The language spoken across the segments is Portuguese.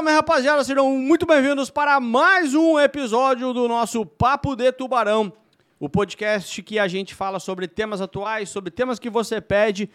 Salve, salve, rapaziada! Sejam muito bem-vindos para mais um episódio do nosso Papo de Tubarão, o podcast que a gente fala sobre temas atuais, sobre temas que você pede.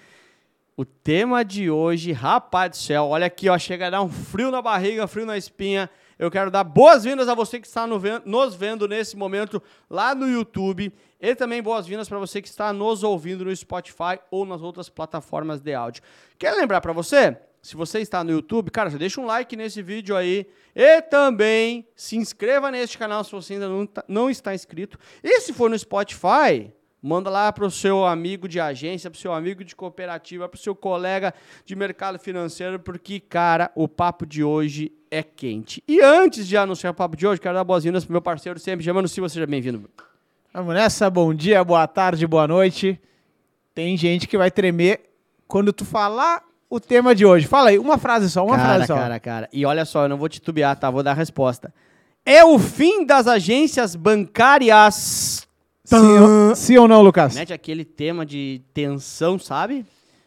O tema de hoje, rapaz do céu, olha aqui, ó, chega a dar um frio na barriga, frio na espinha. Eu quero dar boas-vindas a você que está nos vendo nesse momento lá no YouTube e também boas-vindas para você que está nos ouvindo no Spotify ou nas outras plataformas de áudio. Quero lembrar para você, se você está no YouTube, cara, já deixa um like nesse vídeo aí e também se inscreva neste canal se você ainda não, tá- não está inscrito. E se for no Spotify, Manda lá para o seu amigo de agência, para o seu amigo de cooperativa, para o seu colega de mercado financeiro, porque, cara, o papo de hoje é quente. E antes de anunciar o papo de hoje, quero dar boas-vindas para meu parceiro sempre, Germano Silva, seja bem-vindo. Vamos nessa, bom dia, boa tarde, boa noite. Tem gente que vai tremer quando tu falar o tema de hoje. Fala aí, uma frase só, uma cara, frase só. cara, cara. E olha só, eu não vou titubear, tá? Vou dar a resposta. É o fim das agências bancárias. Sim, ou- sim ou não, Lucas? Mete aquele tema de tensão, sabe?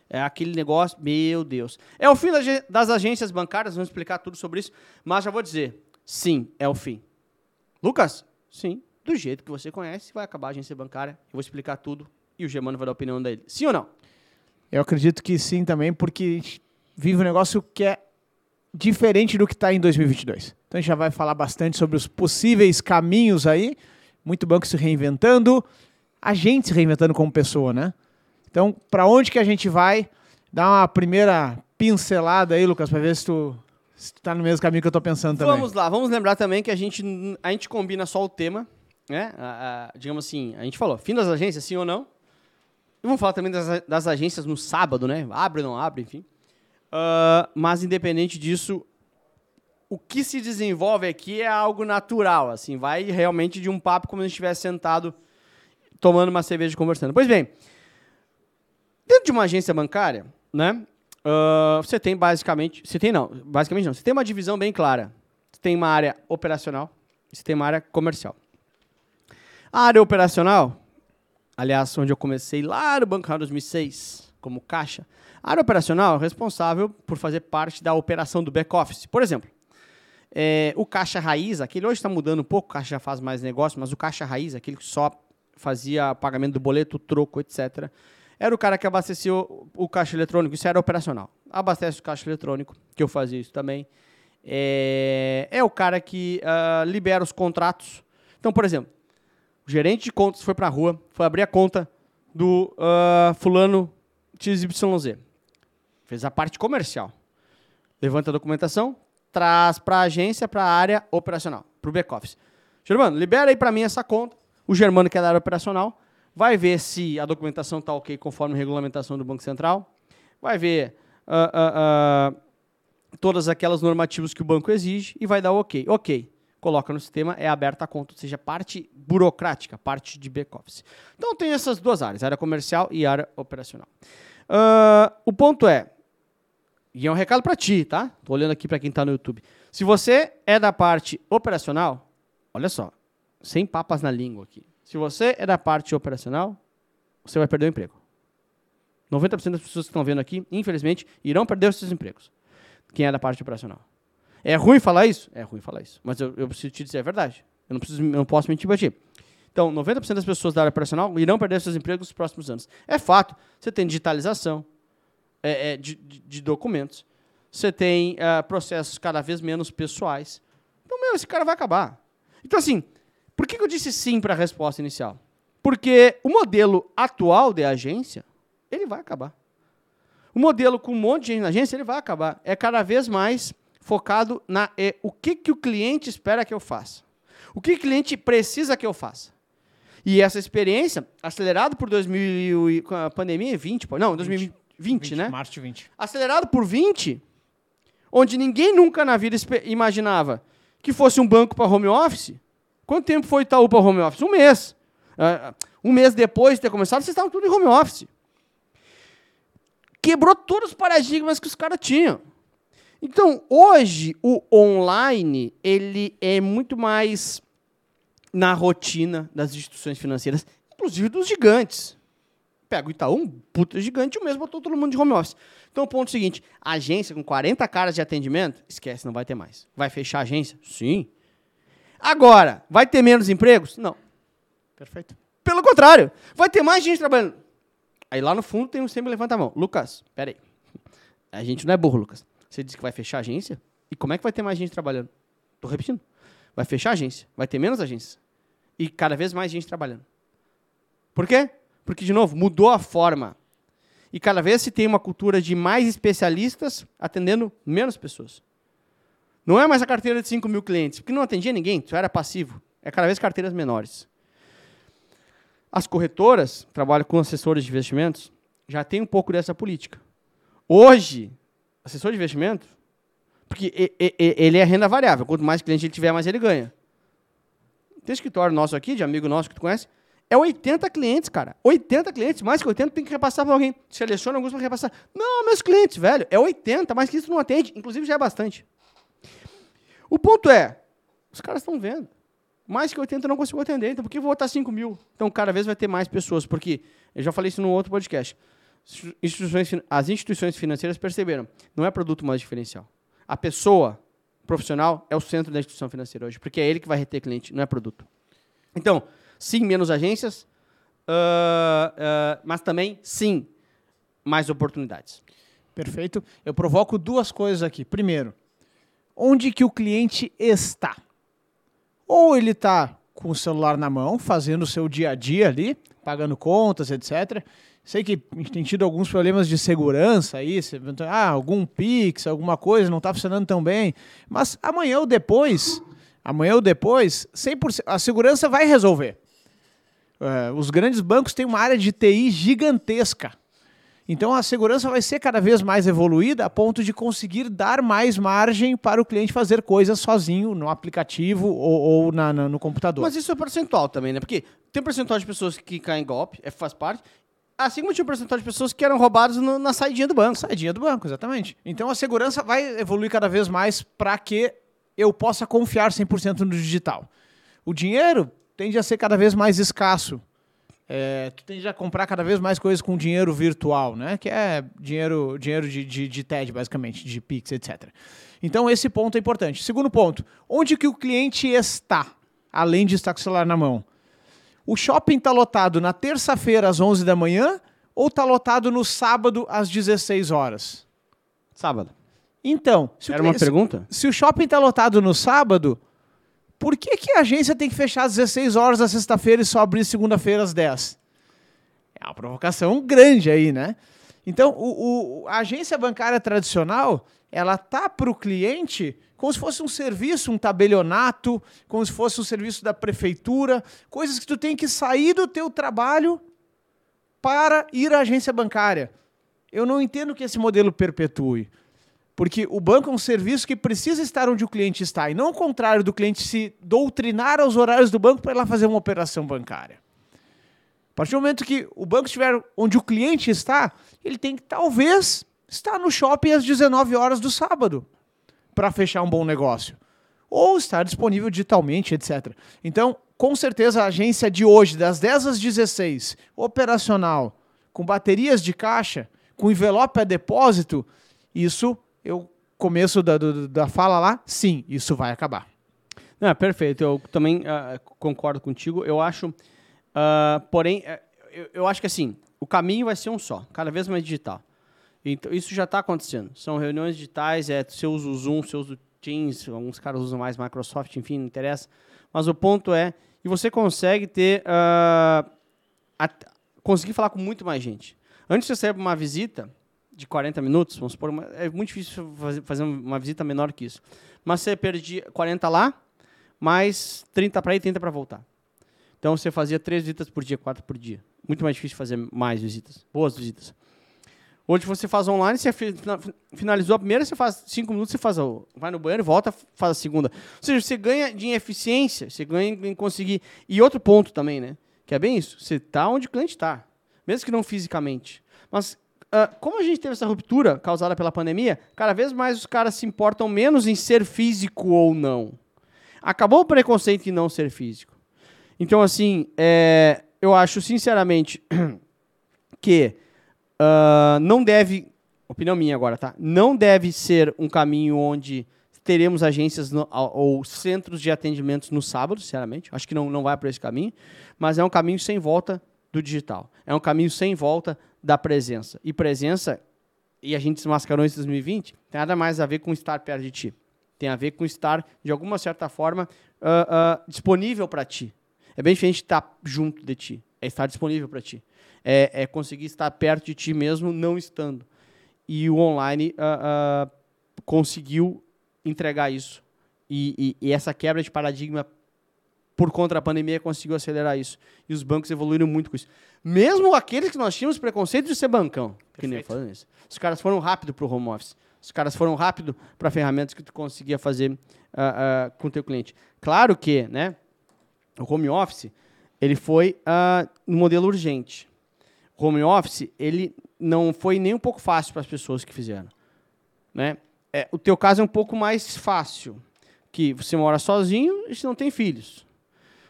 É aquele negócio, meu Deus. É o fim das agências bancárias, vamos explicar tudo sobre isso, mas já vou dizer, sim, é o fim. Lucas? Sim, do jeito que você conhece, vai acabar a agência bancária, eu vou explicar tudo e o Germano vai dar a opinião dele. Sim ou não? Eu acredito que sim também, porque a gente vive um negócio que é diferente do que está em 2022. Então a gente já vai falar bastante sobre os possíveis caminhos aí. Muito banco se reinventando, a gente se reinventando como pessoa, né? Então, para onde que a gente vai? Dá uma primeira pincelada aí, Lucas, para ver se tu, se tu tá no mesmo caminho que eu tô pensando também. Vamos lá, vamos lembrar também que a gente, a gente combina só o tema, né? A- a- digamos assim, a gente falou, fim das agências, sim ou não? E vamos falar também das, das agências no sábado, né? Abre ou não abre, enfim. Ah, mas independente disso, o que se desenvolve aqui é algo natural, assim, vai realmente de um papo como se estivesse sentado tomando uma cerveja e conversando. Pois bem, dentro de uma agência bancária, né? ah, você tem basicamente, você tem não, basicamente não, você tem uma divisão bem clara. Você tem uma área operacional, você tem uma área comercial. A área operacional, aliás, onde eu comecei lá no Banco 2006, como caixa, a área operacional é responsável por fazer parte da operação do back-office. Por exemplo, é, o caixa raiz, aquele hoje está mudando um pouco, o caixa já faz mais negócio, mas o caixa raiz, aquele que só fazia pagamento do boleto, troco, etc., era o cara que abastecia o, o caixa eletrônico, isso era operacional. Abastece o caixa eletrônico, que eu fazia isso também. É, é o cara que ah, libera os contratos. Então, por exemplo, o gerente de contas foi para a rua, foi abrir a conta do ah, fulano XYZ. Fez a parte comercial. Levanta a documentação, traz para a agência, para a área operacional, para o back-office. Germano, libera aí para mim essa conta. O Germano, que é da área operacional, vai ver se a documentação está ok conforme a regulamentação do Banco Central, vai ver ah, ah, ah, todas aquelas normativas que o banco exige e vai dar ok. Ok, coloca no sistema, é aberta a conta, ou seja, parte burocrática, parte de back-office. Então tem essas duas áreas, área comercial e área operacional. Ah, o ponto é, e é um recado para ti, tá? Tô olhando aqui para quem tá no YouTube. Se você é da parte operacional, olha só, sem papas na língua aqui. Se você é da parte operacional, você vai perder o emprego. 90% das pessoas que estão vendo aqui, infelizmente, irão perder os seus empregos. Quem é da parte operacional. É ruim falar isso? É ruim falar isso. Mas eu, eu preciso te dizer a verdade. Eu não, preciso, eu não posso mentir para ti. Então, 90% das pessoas da área operacional irão perder seus empregos nos próximos anos. É fato. Você tem digitalização é, é, de, de- documentos. Você tem ah, processos cada vez menos pessoais. Então, meu, esse cara vai acabar. Então, assim, por que que eu disse sim para a resposta inicial? Porque o modelo atual de agência, ele vai acabar. O modelo com um monte de gente na agência, ele vai acabar. É cada vez mais focado na é, o que, que o cliente espera que eu faça. O que o cliente precisa que eu faça. E essa experiência, acelerado por 2000 e- com a pandemia, 20, pô, não, 2020, né? Março de 20. acelerado por 20, onde ninguém nunca na vida imaginava que fosse um banco para home office. Quanto tempo foi Itaú para home office? Um mês. Ah, um mês depois de ter começado, vocês estavam tudo em home office. Quebrou todos os paradigmas que os caras tinham. Então, hoje, o online, ele é muito mais na rotina das instituições financeiras, inclusive dos gigantes. Pega o Itaú, um puta gigante, o mesmo botou todo mundo de home office. Então, o ponto é o seguinte: agência com 40 caras de atendimento, esquece, não vai ter mais. Vai fechar a agência? Sim. Agora, vai ter menos empregos? Não. Perfeito. Pelo contrário, vai ter mais gente trabalhando. Aí lá no fundo tem um sempre levanta a mão. Lucas, peraí. A gente não é burro, Lucas. Você disse que vai fechar a agência? E como é que vai ter mais gente trabalhando? Tô repetindo. Vai fechar a agência. Vai ter menos agências. E cada vez mais gente trabalhando. Por quê? Porque, de novo, mudou a forma. E cada vez se tem uma cultura de mais especialistas atendendo menos pessoas. Não é mais a carteira de 5 mil clientes, porque não atendia ninguém, tu era passivo. É cada vez carteiras menores. As corretoras, trabalham com assessores de investimentos, já tem um pouco dessa política. Hoje, assessor de investimento, porque ele é renda variável. Quanto mais cliente ele tiver, mais ele ganha. Tem escritório nosso aqui, de amigo nosso que tu conhece, é 80 clientes, cara. 80 clientes, mais que 80 tem que repassar para alguém. Seleciona alguns para repassar. Não, meus clientes, velho, é 80, mais que isso não atende. Inclusive já é bastante. O ponto é, os caras estão vendo. Mais que 80 eu não consigo atender, então por que vou botar 5 mil? Então cada vez vai ter mais pessoas, porque eu já falei isso num outro podcast. Instituições, as instituições financeiras perceberam, não é produto mais diferencial. A pessoa profissional é o centro da instituição financeira hoje, porque é ele que vai reter cliente, não é produto. Então, sim, menos agências, uh, uh, mas também, sim, mais oportunidades. Perfeito. Eu provoco duas coisas aqui. Primeiro, onde que o cliente está? Ou ele está com o celular na mão, fazendo o seu dia a dia ali, pagando contas, etc. Sei que a gente tem tido alguns problemas de segurança aí, ah, algum Pix, alguma coisa não está funcionando tão bem, mas amanhã ou depois, amanhã ou depois, 100%, a segurança vai resolver. Uh, os grandes bancos têm uma área de TI gigantesca. Então a segurança vai ser cada vez mais evoluída a ponto de conseguir dar mais margem para o cliente fazer coisas sozinho no aplicativo ou, ou na, na, no computador. Mas isso é percentual também, né? Porque tem um percentual de pessoas que caem em golpe, é, faz parte. Assim como tinha um percentual de pessoas que eram roubadas no, na saidinha do banco. Saidinha do banco, exatamente. Então a segurança vai evoluir cada vez mais para que eu possa confiar 100% no digital. O dinheiro tende a ser cada vez mais escasso. É, tu tende a comprar cada vez mais coisas com dinheiro virtual, né? Que é dinheiro, dinheiro de, de, de TED, basicamente, de Pix, etc. Então, esse ponto é importante. Segundo ponto, onde que o cliente está, além de estar com o celular na mão? O shopping está lotado na terça-feira às 11 da manhã ou está lotado no sábado às 16 horas? Sábado. Então, Era uma pergunta? Se, se o shopping está lotado no sábado, por que, que a agência tem que fechar às 16 horas da sexta-feira e só abrir segunda-feira às 10? É uma provocação grande aí, né? Então, o, o a agência bancária tradicional, ela tá para o cliente como se fosse um serviço, um tabelionato, como se fosse um serviço da prefeitura, coisas que tu tem que sair do teu trabalho para ir à agência bancária. Eu não entendo que esse modelo perpetue. Porque o banco é um serviço que precisa estar onde o cliente está, e não o contrário do cliente se doutrinar aos horários do banco para lá fazer uma operação bancária. A partir do momento que o banco estiver onde o cliente está, ele tem que talvez estar no shopping às 19 horas do sábado para fechar um bom negócio. Ou estar disponível digitalmente, etc. Então, com certeza, a agência de hoje, das 10 às 16, operacional, com baterias de caixa, com envelope a depósito, isso eu começo da, da fala lá, sim, isso vai acabar. Não, perfeito. Eu também uh, concordo contigo. Eu acho, uh, porém, uh, eu, eu, acho que assim, o caminho vai ser um só, cada vez mais digital. Então, isso já está acontecendo. São reuniões digitais, é, você usa o Zoom, você usa o Teams, alguns caras usam mais Microsoft, enfim, não interessa. Mas o ponto é, e você consegue ter, a, conseguir falar com muito mais gente. Antes você receber uma visita, de 40 minutos, vamos supor, é muito difícil fazer uma visita menor que isso. Mas você perdia 40 lá, mais 30 para ir, 30 para voltar. Então você fazia três visitas por dia, quatro por dia. Muito mais difícil fazer mais visitas, boas visitas. Hoje você faz online, você finalizou a primeira, você faz cinco minutos, você faz a, vai no banheiro, volta, faz a segunda. Ou seja, você ganha de eficiência, você ganha em conseguir. E outro ponto também, né? Que é bem isso. Você está onde o cliente está, mesmo que não fisicamente. Mas uh, como a gente teve essa ruptura causada pela pandemia, cada vez mais os caras se importam menos em ser físico ou não. Acabou o preconceito em não ser físico. Então, assim, é, eu acho, sinceramente, que uh, não deve, opinião minha agora, tá? Não deve ser um caminho onde teremos agências no, ou centros de atendimentos no sábado, sinceramente. Acho que não, não vai por esse caminho, mas é um caminho sem volta do digital. É um caminho sem volta da presença. E presença, e a gente desmascarou em 2020, tem nada mais a ver com estar perto de ti. Tem a ver com estar, de alguma certa forma, uh, uh, disponível para ti. É bem diferente estar junto de ti. É estar disponível para ti. É, é, conseguir estar perto de ti mesmo, não estando. E o online uh, conseguiu entregar isso. E, e, e, essa quebra de paradigma por conta da pandemia conseguiu acelerar isso. E os bancos evoluíram muito com isso. Mesmo aqueles que nós tínhamos preconceito de ser bancão, Perfeito. que nem falando isso. Os caras foram rápido para o home office. Os caras foram rápido para ferramentas que tu conseguia fazer uh, uh, com o teu cliente. Claro que, né, o home office, ele foi uh, no modelo urgente. O home office, ele não foi nem um pouco fácil para as pessoas que fizeram. Né? É, o teu caso é um pouco mais fácil, que você mora sozinho e você não tem filhos.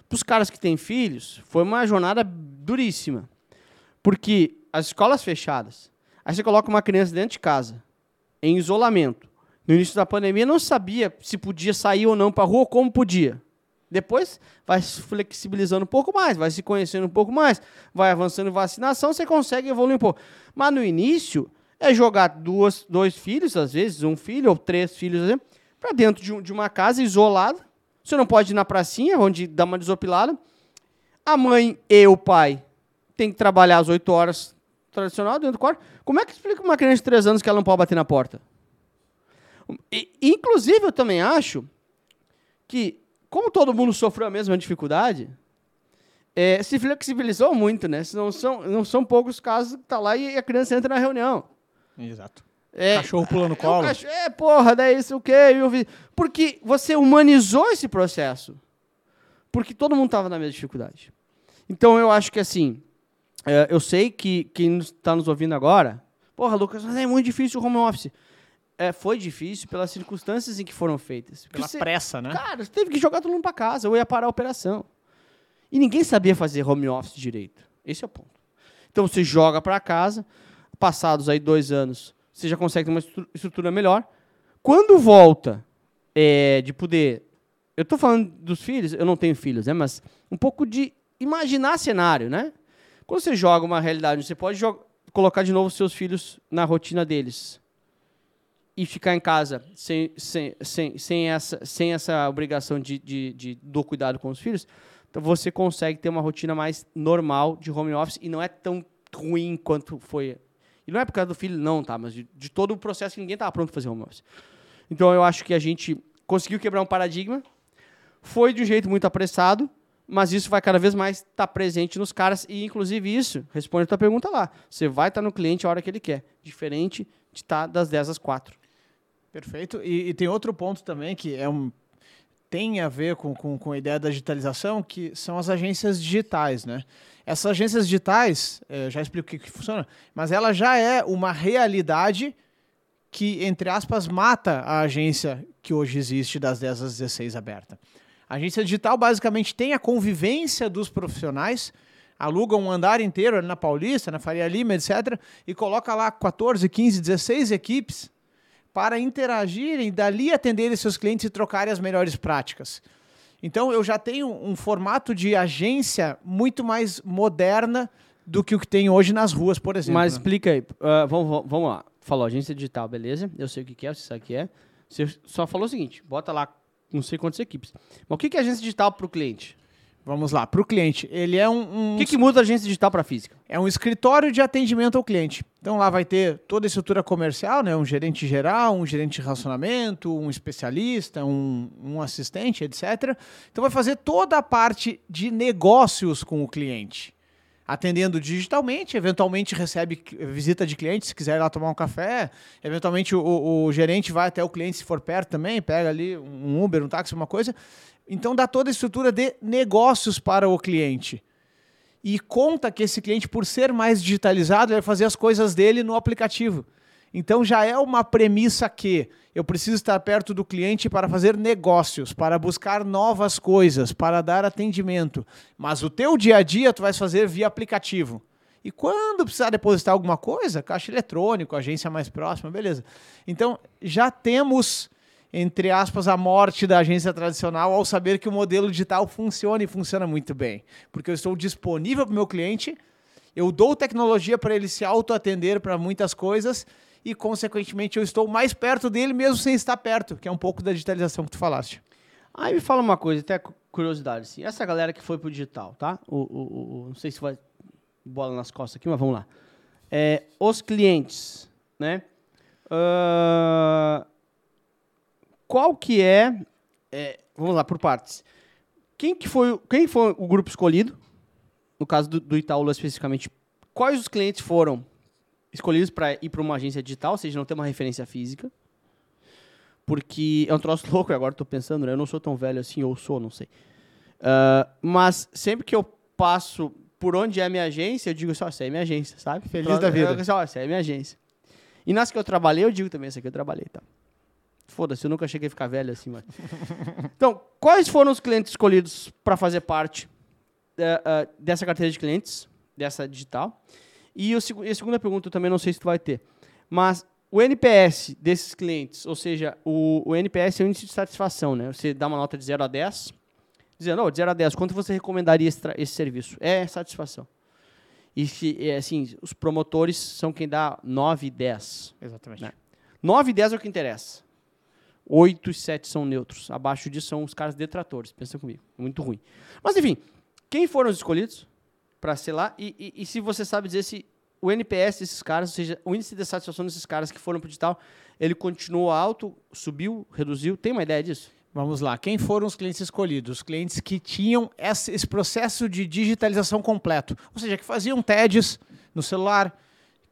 Para os caras que têm filhos, foi uma jornada duríssima. Porque as escolas fechadas, aí você coloca uma criança dentro de casa, em isolamento. No início da pandemia, não sabia se podia sair ou não para a rua, como podia. Depois vai se flexibilizando um pouco mais, vai se conhecendo um pouco mais, vai avançando vacinação, você consegue evoluir um pouco. Mas no início, é jogar duas, dois filhos, às vezes, um filho ou três filhos, para dentro de, um, de uma casa isolada. Você não pode ir na pracinha, onde dá uma desopilada. A mãe e o pai têm que trabalhar às oito horas tradicional dentro do quarto. Como é que explica uma criança de três anos que ela não pode bater na porta? E, inclusive, eu também acho que, como todo mundo sofreu a mesma dificuldade, é, se flexibilizou muito, né? Não são, não são poucos casos que tá lá e a criança entra na reunião. Exato. É, cachorro pulando no colo. É, cachorro, é, porra, daí isso o quê? Porque você humanizou esse processo. Porque todo mundo estava na mesma dificuldade. Então eu acho que assim, é, eu sei que quem está nos ouvindo agora, porra, Lucas, mas é muito difícil o home office. É, foi difícil pelas circunstâncias em que foram feitas. Pela você, pressa, né? Cara, você teve que jogar todo mundo para casa ou ia parar a operação. E ninguém sabia fazer home office direito. Esse é o ponto. Então você joga para casa, passados aí dois anos, você já consegue ter uma estrutura melhor. Quando volta é, de poder. Eu estou falando dos filhos, eu não tenho filhos, né? Mas um pouco de imaginar cenário, né? Quando você joga uma realidade, você pode colocar de novo seus filhos na rotina deles e ficar em casa sem, sem, sem, sem, essa, sem essa obrigação de, de, de do cuidado com os filhos, então você consegue ter uma rotina mais normal de home office e não é tão ruim quanto foi e não é por causa do filho, não, tá? Mas de, de todo o processo que ninguém estava pronto para fazer home office. Então eu acho que a gente conseguiu quebrar um paradigma. Foi de um jeito muito apressado, mas isso vai cada vez mais estar tá presente nos caras. E, inclusive, isso responde a tua pergunta lá. Você vai estar tá no cliente a hora que ele quer. Diferente de estar tá das 10 às 4. Perfeito. E, e, tem outro ponto também que é um, tem a ver com, com, com a ideia da digitalização, que são as agências digitais, né? Essas agências digitais, eh, já explico o que, que funciona, mas ela já é uma realidade que, entre aspas, mata a agência que hoje existe das 10 às 16 aberta. A agência digital basicamente tem a convivência dos profissionais, aluga um andar inteiro ali na Paulista, na Faria Lima, etc., e coloca lá 14, 15, 16 equipes para interagirem, dali atenderem seus clientes e trocarem as melhores práticas. Então eu já tenho um formato de agência muito mais moderna do que o que tem hoje nas ruas, por exemplo. Mas né? explica aí. Uh, vamos, vamos lá. Falou agência digital, beleza? Eu sei o que é, você sabe o que é. Você só falou o seguinte: bota lá não sei quantas equipes. Mas o que é agência digital para o cliente? Vamos lá, para o cliente. Ele é um. um... O que, que muda a agência digital para física? É um escritório de atendimento ao cliente. Então lá vai ter toda a estrutura comercial, né? um gerente geral, um gerente de relacionamento, um especialista, um, um assistente, etc. Então vai fazer toda a parte de negócios com o cliente atendendo digitalmente, eventualmente recebe visita de cliente, se quiser ir lá tomar um café, eventualmente o, o, o, gerente vai até o cliente se for perto também, pega ali um Uber, um táxi, uma coisa, então dá toda a estrutura de negócios para o cliente. E conta que esse cliente, por ser mais digitalizado, vai fazer as coisas dele no aplicativo. Então já é uma premissa que eu preciso estar perto do cliente para fazer negócios, para buscar novas coisas, para dar atendimento. Mas o teu dia a dia tu vais fazer via aplicativo. E quando precisar depositar alguma coisa, caixa eletrônico, agência mais próxima, beleza. Então, já temos, entre aspas, a morte da agência tradicional ao saber que o modelo digital funciona e funciona muito bem. Porque eu estou disponível para o meu cliente, eu dou tecnologia para ele se autoatender para muitas coisas e, consequentemente, eu estou mais perto dele mesmo sem estar perto, que é um pouco da digitalização que tu falaste. Aí me fala uma coisa, até curiosidade, assim. Essa galera que foi pro digital, tá? O, o, o, não sei se vai bola nas costas aqui, mas vamos lá. É, os clientes, né? Uh, qual que é, é, Vamos lá, por partes. Quem que foi, quem foi o grupo escolhido? No caso do, do Itaú especificamente, quais os clientes foram escolhidos para ir para uma agência digital, ou seja, não ter uma referência física? Porque é um troço louco, agora estou pensando, né? Eu não sou tão velho assim, ou sou, não sei. Uh, mas sempre que eu passo por onde é a minha agência, eu digo só, essa é minha agência, sabe? Feliz Pronto, da vida. Eu, só, essa é minha agência. E nas que eu trabalhei, eu digo também, essa aqui eu trabalhei, tá? Foda-se, eu nunca cheguei a ficar velho assim, então, quais foram os clientes escolhidos para fazer parte uh, uh, dessa carteira de clientes, dessa digital? E, o, e a segunda pergunta eu também não sei se tu vai ter, mas o NPS desses clientes, ou seja, o, o NPS é o índice de satisfação, né? Você dá uma nota de 0 a 10, dizendo, oh, de 0 a 10, quanto você recomendaria esse, esse serviço? É satisfação. E se, assim, os promotores são quem dá 9 e 10. Exatamente. Né? 9 e 10 é o que interessa. 8 e 7 são neutros. Abaixo disso são os caras detratores. Pensa comigo. É muito ruim. Mas, enfim, quem foram os escolhidos para ser lá? E, e, e, se você sabe dizer se o NPS desses caras, ou seja, o índice de satisfação desses caras que foram para o digital, ele continuou alto, subiu, reduziu? Tem uma ideia disso? Vamos lá. Quem foram os clientes escolhidos? Os clientes que tinham esse processo de digitalização completo. Ou seja, que faziam TEDs no celular,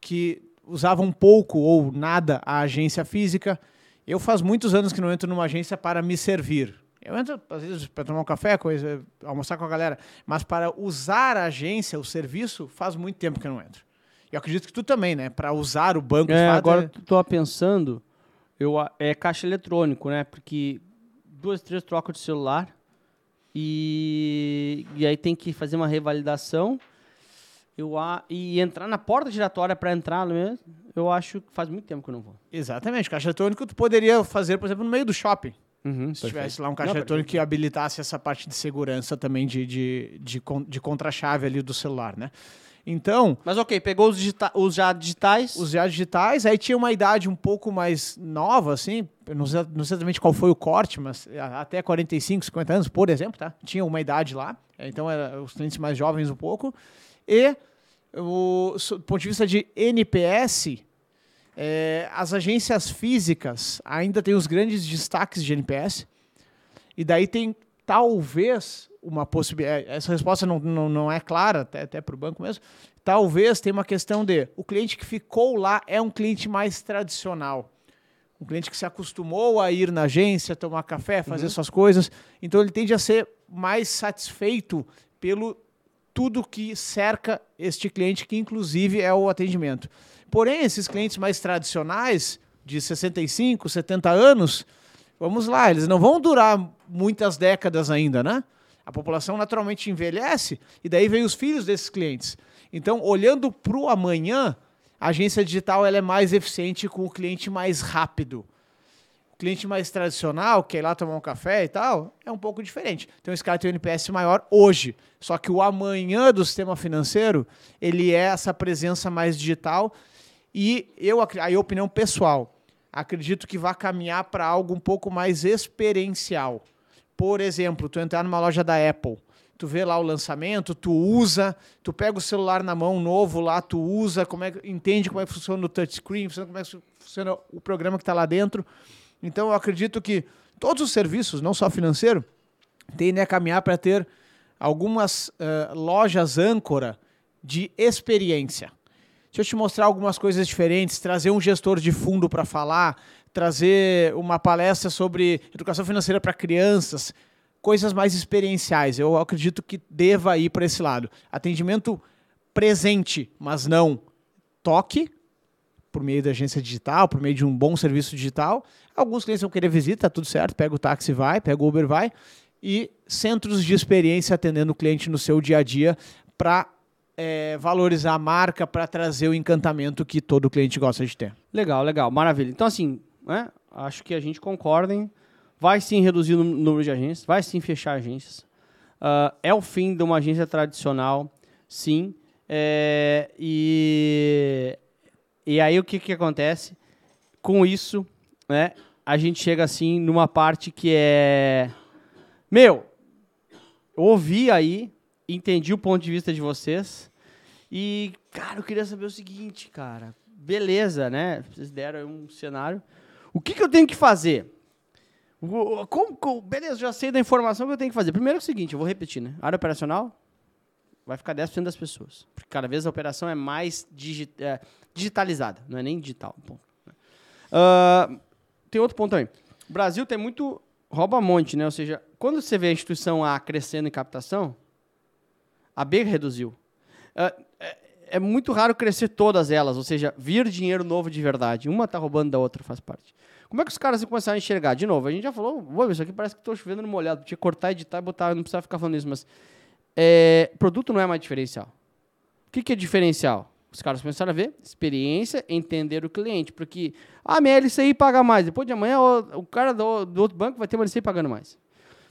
que usavam pouco ou nada a agência física. Eu faz muitos anos que não entro numa agência para me servir. Eu entro, às vezes, para tomar um café, coisa, almoçar com a galera. Mas para usar a agência, o serviço, faz muito tempo que eu não entro. E eu acredito que tu também, né? Para usar o banco. É, agora é... tô pensando, eu, é caixa eletrônico, né? Porque duas, três trocas de celular e, e aí tem que fazer uma revalidação eu, e entrar na porta giratória para entrar mesmo, eu acho que faz muito tempo que eu não vou. Exatamente. Caixa eletrônico tu poderia fazer, por exemplo, no meio do shopping. Uhum, se perfeito. tivesse lá um caixa não, eletrônico que habilitasse essa parte de segurança também de, de, de, de contra-chave ali do celular, né? Então. Mas ok, pegou os, os, já digitais. Os já digitais, aí tinha uma idade um pouco mais nova, assim. Não sei, não sei exatamente qual foi o corte, mas até 45, 50 anos, por exemplo, tá? Tinha uma idade lá. Então, era os clientes mais jovens um pouco. E, o, do ponto de vista de NPS, é, as agências físicas ainda têm os grandes destaques de NPS. E daí tem, talvez, uma possibilidade. É, essa resposta não, não, não é clara, até, até para o banco mesmo. Talvez tenha uma questão de o cliente que ficou lá é um cliente mais tradicional. Um cliente que se acostumou a ir na agência, tomar café, fazer uhum. suas coisas. Então ele tende a ser mais satisfeito pelo tudo que cerca este cliente, que inclusive é o atendimento. Porém, esses clientes mais tradicionais, de 65, 70 anos, vamos lá, eles não vão durar muitas décadas ainda, né? A população naturalmente envelhece e daí vem os filhos desses clientes. Então, olhando para o amanhã, a agência digital ela é mais eficiente com o cliente mais rápido. O cliente mais tradicional, que é ir lá tomar um café e tal, é um pouco diferente. Então, esse cara tem um NPS maior hoje. Só que o amanhã do sistema financeiro, ele é essa presença mais digital. E eu, a opinião pessoal, acredito que vai caminhar para algo um pouco mais experiencial. Por exemplo, tu entrar numa loja da Apple, tu vê lá o lançamento, tu usa, tu pega o celular na mão novo lá, tu usa, como é, entende como é que funciona o touchscreen, como é que funciona o programa que está lá dentro. Então eu acredito que todos os serviços, não só financeiro, tendem a caminhar para ter algumas uh, lojas âncora de experiência. Deixa eu te mostrar algumas coisas diferentes, trazer um gestor de fundo para falar, trazer uma palestra sobre educação financeira para crianças, coisas mais experienciais. Eu acredito que deva ir para esse lado. Atendimento presente, mas não toque, por meio da agência digital, por meio de um bom serviço digital. Alguns clientes vão querer visita, tá tudo certo, pega o táxi vai, pega o Uber vai. E centros de experiência atendendo o cliente no seu dia a dia para é, valorizar a marca para trazer o encantamento que todo cliente gosta de ter. Legal, legal, maravilha. Então, assim, né, acho que a gente concorda, hein? Vai sim reduzir o número de agências, vai sim fechar agências. Uh, é o fim de uma agência tradicional, sim. É, e, e aí o que, que acontece? Com isso, né, a gente chega assim numa parte que é. Meu, ouvi aí, entendi o ponto de vista de vocês. E, cara, eu queria saber o seguinte, cara. Beleza, né? Vocês deram um cenário. O que, que eu tenho que fazer? Como, como, beleza, já sei da informação que eu tenho que fazer. Primeiro é o seguinte, eu vou repetir, né? área operacional vai ficar 10% das pessoas. Porque cada vez a operação é mais digi é, digitalizada, não é nem digital. Uh, tem outro ponto também. O Brasil tem muito rouba-monte, né? Ou seja, quando você vê a instituição A crescendo em captação, a B reduziu. Uh, é, é, muito raro crescer todas elas, ou seja, vir dinheiro novo de verdade. Uma está roubando da outra, faz parte. Como é que os caras começaram a enxergar? De novo, a gente já falou, isso aqui parece que estou chovendo no molhado. Tinha que cortar, editar e botar, não precisava ficar falando isso, mas é, produto não é mais diferencial. O que, que é diferencial? Os caras começaram a ver experiência, entender o cliente. Porque a minha LCI paga mais. Depois de amanhã, o, o cara do, do, outro banco vai ter uma LCI pagando mais.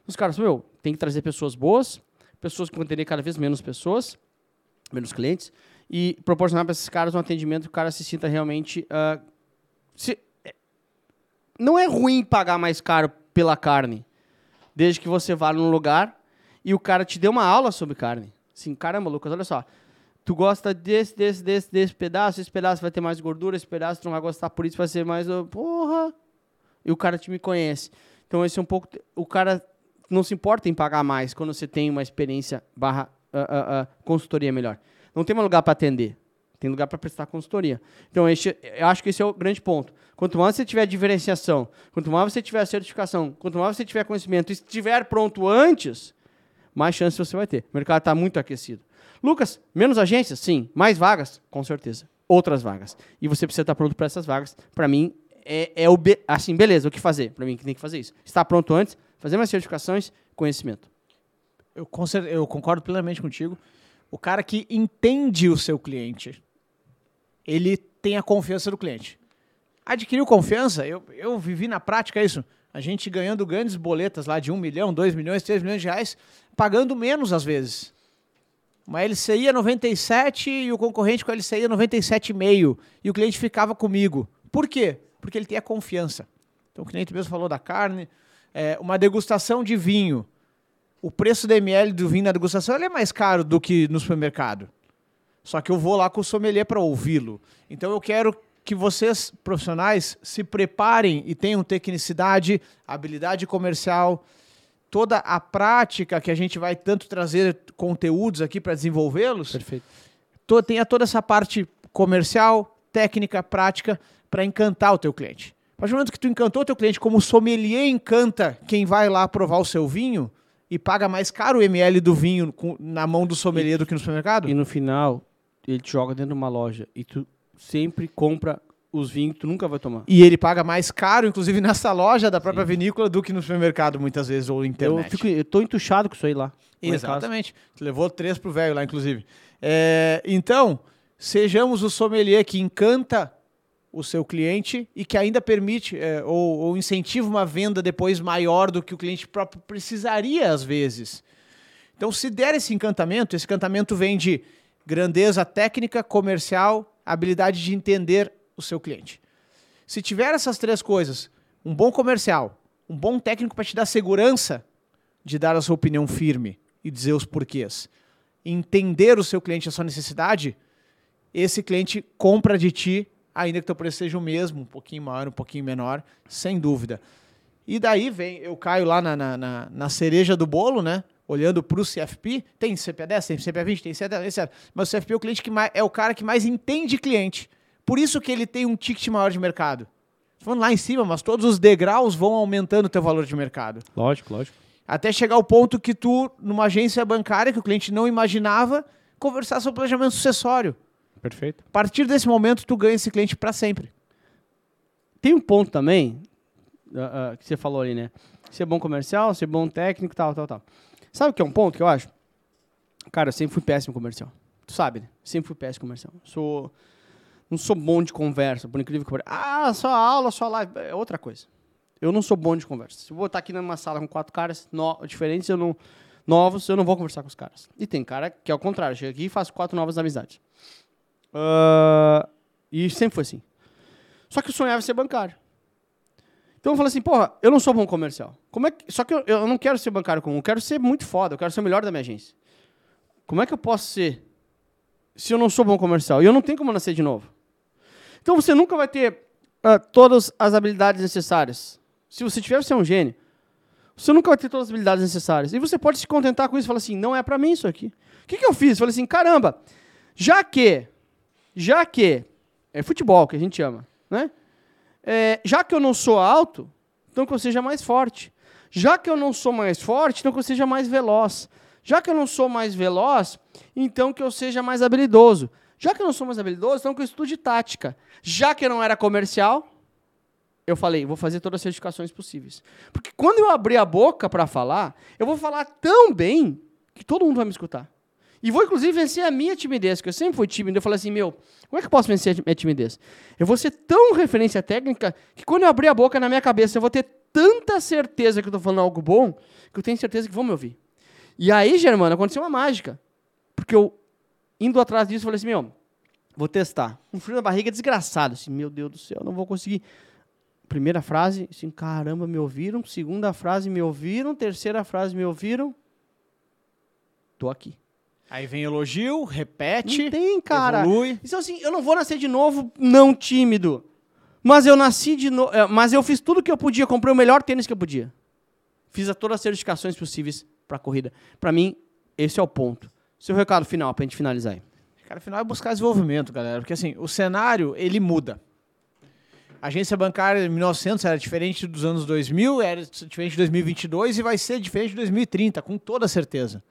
Os caras, meu, tem que trazer pessoas boas, pessoas que vão atender cada vez menos pessoas, menos clientes, e proporcionar para esses caras um atendimento que o cara se sinta realmente. Uh, se, não é ruim pagar mais caro pela carne, desde que você vá num lugar e o cara te dê uma aula sobre carne. Assim, caramba, Lucas, olha só. Tu gosta desse, desse, desse, desse pedaço, esse pedaço vai ter mais gordura, esse pedaço tu não vai gostar, por isso vai ser mais. Porra! E o cara te me conhece. Então, esse é um pouco. O cara não se importa em pagar mais quando você tem uma experiência barra uh, uh, consultoria melhor. Não tem um lugar para atender. Tem lugar para prestar consultoria. Então, este, eu acho que esse é o grande ponto. Quanto mais você tiver diferenciação, quanto mais você tiver certificação, quanto mais você tiver conhecimento e estiver pronto antes, mais chance você vai ter. O mercado está muito aquecido. Lucas, menos agências? Sim. Mais vagas? Com certeza. Outras vagas. E você precisa estar pronto para essas vagas. Para mim, é, é o be assim, beleza, o que fazer? Para mim, que tem que fazer isso. Estar pronto antes, fazer mais certificações, conhecimento. Eu, eu concordo plenamente contigo. O cara que entende o seu cliente, ele tem a confiança do cliente. Adquiriu confiança, eu, eu vivi na prática isso. A gente ganhando grandes boletas lá de 1 milhão, 2 milhões, 3 milhões de reais, pagando menos às vezes. Uma LCI a 97 e o concorrente com a LCI a 97,5 e o cliente ficava comigo. Por quê? Porque ele tem a confiança. Então o cliente mesmo falou da carne, é, uma degustação de vinho. O preço da ml do vinho na degustação é mais caro do que no supermercado. Só que eu vou lá com o sommelier para ouvi-lo. Então eu quero que vocês, profissionais, se preparem e tenham tecnicidade, habilidade comercial, toda a prática que a gente vai tanto trazer conteúdos aqui para desenvolvê-los. Perfeito. To, tenha toda essa parte comercial, técnica, prática para encantar o teu cliente. A partir do momento que tu encantou o teu cliente, como o sommelier encanta quem vai lá provar o seu vinho e paga mais caro o ml do vinho com, na mão do sommelier e, do que no supermercado. E no final, ele te joga dentro de uma loja e tu sempre compra os vinhos que tu nunca vai tomar. E ele paga mais caro, inclusive nessa loja da própria Sim. vinícola, do que no supermercado, muitas vezes, ou internet. Eu, fico, eu tô entuchado com isso aí lá. Exatamente. Tu levou três pro velho lá, inclusive. É, então, sejamos o sommelier que encanta o seu cliente e que ainda permite é, ou, ou incentiva uma venda depois maior do que o cliente próprio precisaria, às vezes. Então, se der esse encantamento, esse encantamento vem de grandeza técnica, comercial, habilidade de entender o seu cliente. Se tiver essas três coisas, um bom comercial, um bom técnico para te dar segurança de dar a sua opinião firme e dizer os porquês, entender o seu cliente, a sua necessidade, esse cliente compra de ti, ainda que o teu preço seja o mesmo, um pouquinho maior, um pouquinho menor, sem dúvida. E daí vem, eu caio lá na, na, na, na cereja do bolo, né? olhando para o CFP, tem CPA10, tem CPA20, tem CPA10, etc. Mas o CFP é o cliente que mais, é o cara que mais entende cliente. Por isso que ele tem um ticket maior de mercado. Falando lá em cima, mas todos os degraus vão aumentando o teu valor de mercado. Lógico, lógico. Até chegar ao ponto que tu, numa agência bancária que o cliente não imaginava, conversar sobre planejamento sucessório. Perfeito. A partir desse momento, tu ganha esse cliente para sempre. Tem um ponto também, uh, uh, que você falou ali, né? Ser bom comercial, ser bom técnico, tal, tal, tal. Sabe o que é um ponto que eu acho? Cara, eu sempre fui péssimo comercial. Tu sabe, né? Sempre fui péssimo comercial. Sou... Não sou bom de conversa, por incrível que pareça. Ah, só aula, só live. É outra coisa. Eu não sou bom de conversa. Se eu vou estar aqui numa sala com quatro caras no... diferentes, eu não... novos, eu não vou conversar com os caras. E tem cara que é o contrário. Chega aqui e faz quatro novas amizades. Uh... E sempre foi assim. Só que eu sonhava ser bancário. Então eu falei assim, porra, eu não sou bom comercial. Como é que... Só que eu, eu não quero ser bancário comum, eu quero ser muito foda, eu quero ser o melhor da minha agência. Como é que eu posso ser se eu não sou bom comercial? E eu não tenho como nascer de novo. Então você nunca vai ter uh, todas as habilidades necessárias. Se você tiver, você é um gênio. Você nunca vai ter todas as habilidades necessárias. E você pode se contentar com isso e falar assim, não é para mim isso aqui. O que, que eu fiz? Falei assim, caramba, já que, já que, é futebol que a gente ama, né? É, já que eu não sou alto, então que eu seja mais forte. Já que eu não sou mais forte, então que eu seja mais veloz. Já que eu não sou mais veloz, então que eu seja mais habilidoso. Já que eu não sou mais habilidoso, então que eu estude tática. Já que eu não era comercial, eu falei, vou fazer todas as certificações possíveis. Porque quando eu abrir a boca para falar, eu vou falar tão bem que todo mundo vai me escutar. E vou, inclusive, vencer a minha timidez, que eu sempre fui tímido. Eu falei assim, meu, como é que eu posso vencer a minha timidez? Eu vou ser tão referência técnica que quando eu abrir a boca na minha cabeça, eu vou ter tanta certeza que eu estou falando algo bom, que eu tenho certeza que vão me ouvir. E aí, Germano, aconteceu uma mágica. Porque eu, indo atrás disso, falei assim, meu, vou testar. Um frio na barriga desgraçado. Assim, meu Deus do céu, não vou conseguir. Primeira frase, assim, caramba, me ouviram. Segunda frase, me ouviram. Terceira frase, me ouviram. Tô aqui. Aí vem elogio, repete. Não tem, cara. Evolui. Então, assim, eu não vou nascer de novo não tímido. Mas eu nasci de novo. Mas eu fiz tudo que eu podia, comprei o melhor tênis que eu podia. Fiz todas as certificações possíveis para a corrida. Para mim, esse é o ponto. Seu recado final, para a gente finalizar aí. O recado final é buscar desenvolvimento, galera. Porque assim, o cenário, ele muda. A agência bancária em 1900 era diferente dos anos 2000, era diferente de 2022 e vai ser diferente de 2030, com toda certeza.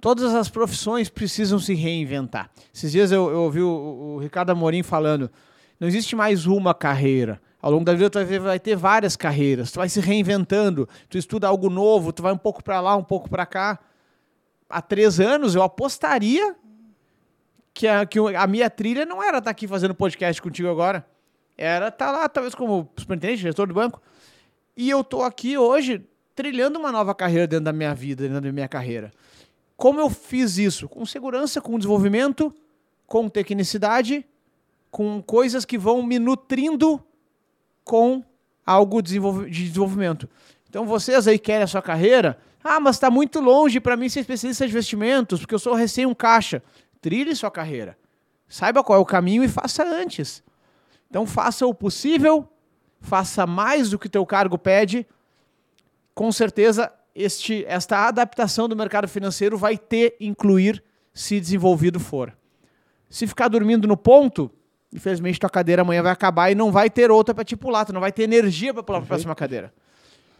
Todas as profissões precisam se reinventar. Esses dias eu, eu ouvi o, o, Ricardo Amorim falando: não existe mais uma carreira. Ao longo da vida tu vai, ter várias carreiras. Tu vai se reinventando. Tu estuda algo novo. Tu vai um pouco para lá, um pouco para cá. Há três anos eu apostaria que a, que a minha trilha não era estar tá aqui fazendo podcast contigo agora. Era estar tá lá, talvez como superintendente, gestor do banco. E eu tô aqui hoje trilhando uma nova carreira dentro da minha vida, dentro da minha carreira. Como eu fiz isso? Com segurança, com desenvolvimento, com tecnicidade, com coisas que vão me nutrindo com algo de desenvolvimento. Então vocês aí querem a sua carreira, ah, mas está muito longe para mim ser especialista de investimentos, porque eu sou recém um caixa. Trilhe sua carreira. Saiba qual é o caminho e faça antes. Então faça o possível, faça mais do que teu cargo pede. Com certeza este, esta adaptação do mercado financeiro vai ter incluir se desenvolvido for. Se ficar dormindo no ponto, infelizmente tua cadeira amanhã vai acabar e não vai ter outra para te pular, tu não vai ter energia para pular para a próxima cadeira.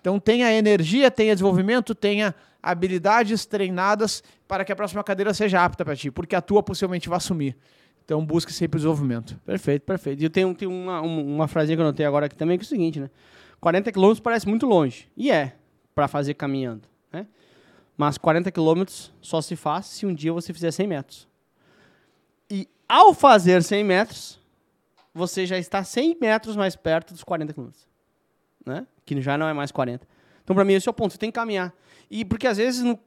Então tenha energia, tenha desenvolvimento, tenha habilidades treinadas para que a próxima cadeira seja apta para ti, porque a tua possivelmente vai assumir. Então busque sempre desenvolvimento. Perfeito, perfeito. E eu tenho, tenho uma, uma frasinha que eu notei agora aqui também, que é o seguinte, né? 40 quilômetros parece muito longe. E é para fazer caminhando. Né? Mas 40 quilômetros só se faz se um dia você fizer 100 metros. E ao fazer 100 metros, você já está 100 metros mais perto dos 40 quilômetros. Né? Que já não é mais 40. Então, para mim, esse é o ponto. Você tem que caminhar. E porque às vezes, no,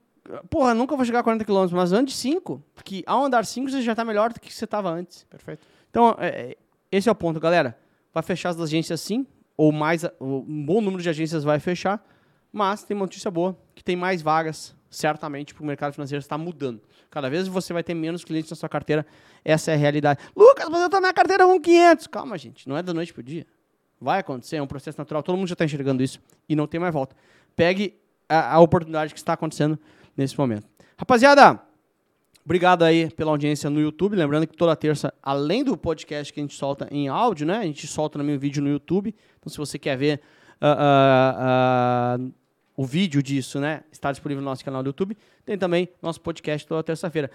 porra, nunca vou chegar a 40 quilômetros, mas antes 5. Porque ao andar 5, você já está melhor do que você estava antes. Perfeito. Então, é, é, esse é o ponto, galera. Vai fechar as agências sim, ou mais, um bom número de agências vai fechar. Mas tem uma notícia boa, que tem mais vagas, certamente, porque o mercado financeiro está mudando. Cada vez você vai ter menos clientes na sua carteira. Essa é a realidade. Lucas, mas eu estou na carteira com 500. Calma, gente. Não é da noite para o dia. Vai acontecer, é um processo natural. Todo mundo já está enxergando isso e não tem mais volta. Pegue a, a oportunidade que está acontecendo nesse momento. Rapaziada, Obrigado aí pela audiência no YouTube. Lembrando que toda terça, além do podcast que a gente solta em áudio, né? A gente solta também um vídeo no YouTube. Então, se você quer ver uh, uh, uh, o vídeo disso, né? Está disponível no nosso canal do YouTube. Tem também nosso podcast toda terça-feira.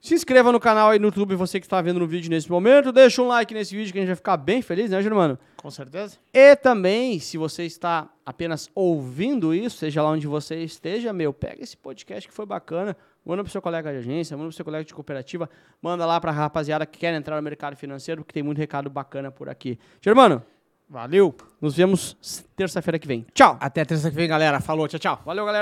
Se inscreva no canal aí no YouTube, você que está vendo no vídeo nesse momento. Deixa um like nesse vídeo que a gente vai ficar bem feliz, né, Germano? Com certeza. E também, se você está apenas ouvindo isso, seja lá onde você esteja, meu, pega esse podcast que foi bacana, manda pro seu colega de agência, manda pro seu colega de cooperativa, manda lá pra rapaziada que quer entrar no mercado financeiro, porque tem muito recado bacana por aqui. Germano, Valeu. nos vemos terça-feira que vem. Tchau! Até terça que vem, galera. Falou, tchau, tchau. Valeu, galera!